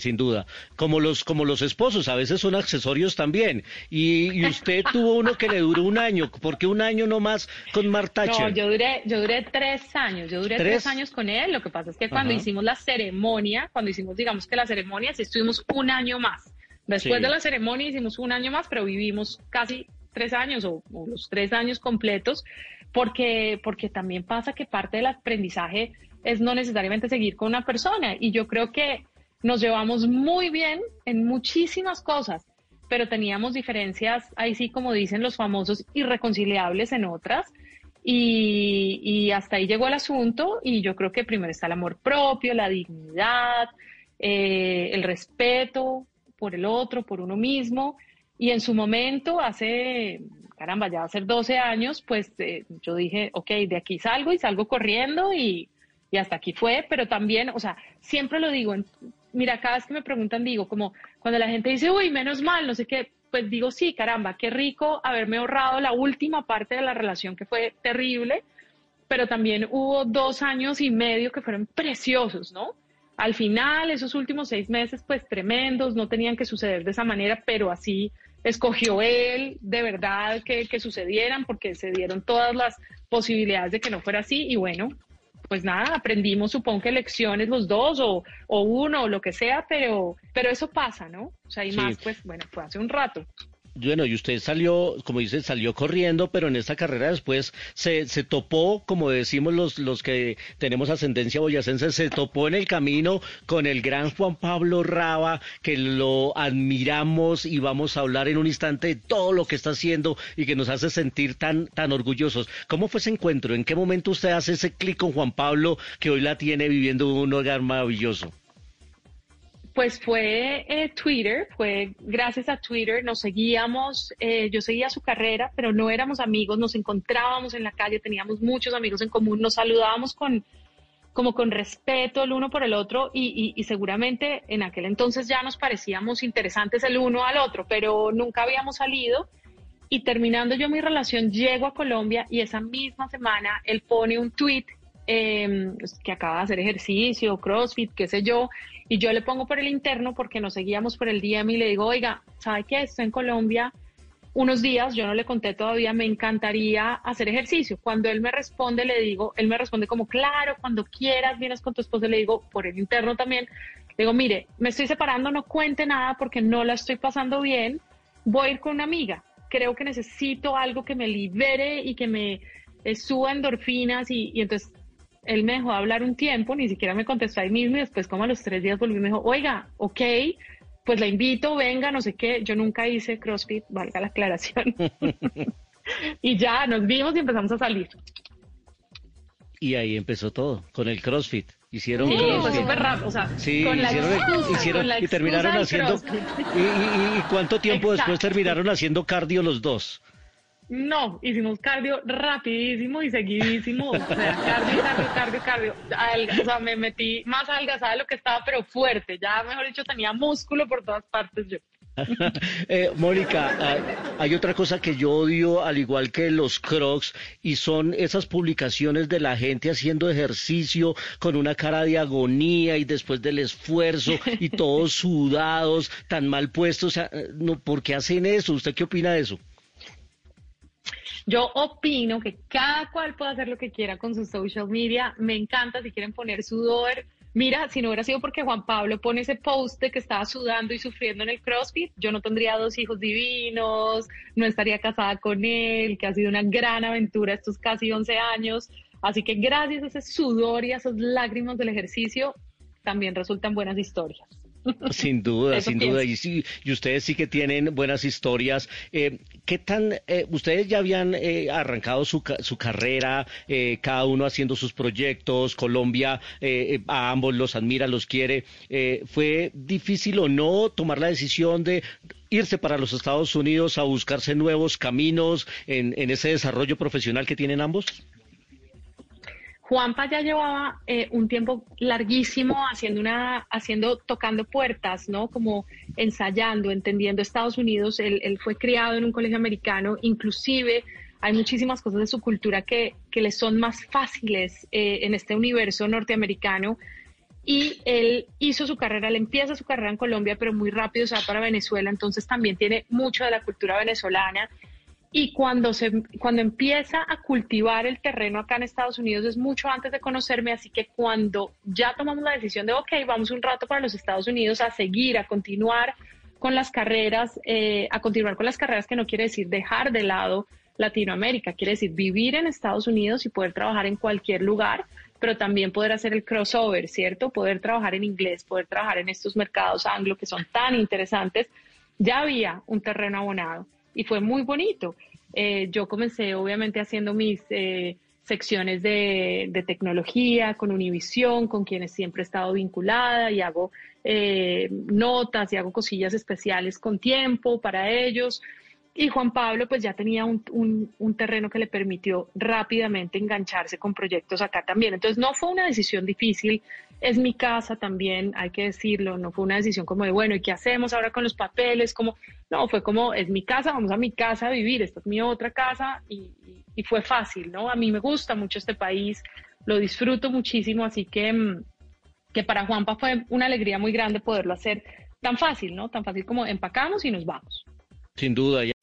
sin duda. Como los, como los esposos, a veces son accesorios también. Y, usted tuvo uno que le duró un año. ¿Por qué un año no más con Marta No, yo duré, yo duré tres años. Yo duré ¿Tres? años con él. Lo que pasa es que cuando hicimos la ceremonia, cuando hicimos, digamos que la ceremonia, sí estuvimos un año más. Después de la ceremonia hicimos un año más, pero vivimos casi tres años o, o los tres años completos, porque, porque también pasa que parte del aprendizaje es no necesariamente seguir con una persona. Y yo creo que nos llevamos muy bien en muchísimas cosas, pero teníamos diferencias, ahí sí como dicen los famosos, irreconciliables en otras. Y, hasta ahí llegó el asunto y yo creo que primero está el amor propio, la dignidad, eh, el respeto por el otro, por uno mismo. Y en su momento, hace, caramba, ya va a ser 12 años, pues eh, yo dije, ok, de aquí salgo y salgo corriendo y, y hasta aquí fue, pero también, o sea, siempre lo digo, mira, cada vez que me preguntan, digo, como cuando la gente dice, uy, menos mal, no sé qué, pues digo, sí, caramba, qué rico haberme ahorrado la última parte de la relación que fue terrible, pero también hubo dos años y medio que fueron preciosos, ¿no? Al final, esos últimos seis meses, pues tremendos, no tenían que suceder de esa manera, pero así escogió él de verdad que, que sucedieran, porque se dieron todas las posibilidades de que no fuera así, y bueno, pues nada, aprendimos, supongo que lecciones los dos o, o uno o lo que sea, pero, pero eso pasa, ¿no? O sea, y más, pues bueno, fue hace un rato. Bueno, y usted salió, como dice, salió corriendo, pero en esta carrera después se, se topó, como decimos los, los que tenemos ascendencia boyacense, se topó en el camino con el gran Juan Pablo Raba, que lo admiramos y vamos a hablar en un instante de todo lo que está haciendo y que nos hace sentir tan, tan orgullosos. ¿Cómo fue ese encuentro? ¿En qué momento usted hace ese clic con Juan Pablo que hoy la tiene viviendo un hogar maravilloso? Pues fue eh, Twitter, fue gracias a Twitter, nos seguíamos, eh, yo seguía su carrera, pero no éramos amigos, nos encontrábamos en la calle, teníamos muchos amigos en común, nos saludábamos con, como con respeto el uno por el otro y, y, seguramente en aquel entonces ya nos parecíamos interesantes el uno al otro, pero nunca habíamos salido. Y terminando yo mi relación, llego a Colombia y esa misma semana él pone un tweet eh, que acaba de hacer ejercicio, CrossFit, qué sé yo, y yo le pongo por el interno porque nos seguíamos por el DM y le digo, oiga, ¿sabe qué? Estoy en Colombia unos días, yo no le conté todavía, me encantaría hacer ejercicio. Cuando él me responde, le digo, él me responde como, claro, cuando quieras, vienes con tu esposa, le digo, por el interno también, le digo, mire, me estoy separando, no cuente nada porque no la estoy pasando bien, voy a ir con una amiga, creo que necesito algo que me libere y que me eh, suba endorfinas y, y entonces él me dejó hablar un tiempo, ni siquiera me contestó ahí mismo y después como a los tres días volví y me dijo, oiga, ok, pues la invito, venga, no sé qué. Yo nunca hice CrossFit, valga la aclaración. y ya nos vimos y empezamos a salir. Y ahí empezó todo, con el CrossFit. Hicieron sí, fue súper rápido, o sea, sí, con la hicieron, y terminaron haciendo y, y, cuánto tiempo después terminaron haciendo cardio los dos. No, hicimos cardio rapidísimo y seguidísimo. O sea, cardio, cardio, cardio, cardio. o sea, me metí más algazada de lo que estaba, pero fuerte. Ya, mejor dicho, tenía músculo por todas partes yo. eh, Mónica, ah, hay otra cosa que yo odio, al igual que los crocs, y son esas publicaciones de la gente haciendo ejercicio con una cara de agonía y después del esfuerzo y todos sudados, tan mal puestos. no, ¿Por qué hacen eso? ¿Usted qué opina de eso? Yo opino que cada cual puede hacer lo que quiera con su social media. Me encanta si quieren poner sudor. Mira, si no hubiera sido porque Juan Pablo pone ese post de que estaba sudando y sufriendo en el CrossFit, yo no tendría dos hijos divinos, no estaría casada con él, que ha sido una gran aventura estos casi 11 años. Así que gracias a ese sudor y a esas lágrimas del ejercicio, también resultan buenas historias. Sin duda, sin duda. Y, sí, y ustedes sí que tienen buenas historias. Eh, ¿Qué tan, eh, ustedes ya habían eh, arrancado su, su carrera, eh, cada uno haciendo sus proyectos, Colombia a ambos los admira, los quiere. ¿Fue difícil o no tomar la decisión de irse para los Estados Unidos a buscarse nuevos caminos en, en ese desarrollo profesional que tienen ambos? Juanpa ya llevaba eh, un tiempo larguísimo haciendo una, haciendo, tocando puertas, ¿no? Como ensayando, entendiendo Estados Unidos. Él, fue criado en un colegio americano, inclusive hay muchísimas cosas de su cultura que, que le son más fáciles eh, en este universo norteamericano. y él hizo su carrera, él empieza su carrera en Colombia, pero muy rápido se va para Venezuela, entonces también tiene mucho de la cultura venezolana. Y cuando, se, cuando empieza a cultivar el terreno acá en Estados Unidos es mucho antes de conocerme, así que cuando ya tomamos la decisión de, ok, vamos un rato para los Estados Unidos a seguir, a continuar con las carreras, eh, a continuar con las carreras que no quiere decir dejar de lado Latinoamérica, quiere decir vivir en Estados Unidos y poder trabajar en cualquier lugar, pero también poder hacer el crossover, ¿cierto? Poder trabajar en inglés, poder trabajar en estos mercados anglo que son tan interesantes. Ya había un terreno abonado y fue muy bonito. Eh, yo comencé obviamente haciendo mis eh, secciones de, tecnología con Univision, con quienes siempre he estado vinculada y hago eh, notas y hago cosillas especiales con tiempo para ellos. Y Juan Pablo pues ya tenía un, un, terreno que le permitió rápidamente engancharse con proyectos acá también. Entonces no fue una decisión difícil, es mi casa también, hay que decirlo, no fue una decisión como de, bueno, ¿y qué hacemos ahora con los papeles? Como, no, fue como, es mi casa, vamos a mi casa a vivir, esta es mi otra casa y, y fue fácil, ¿no? A mí me gusta mucho este país, lo disfruto muchísimo, así que, mm, que para Juanpa fue una alegría muy grande poderlo hacer tan fácil, ¿no? Tan fácil como empacamos y nos vamos. Sin duda.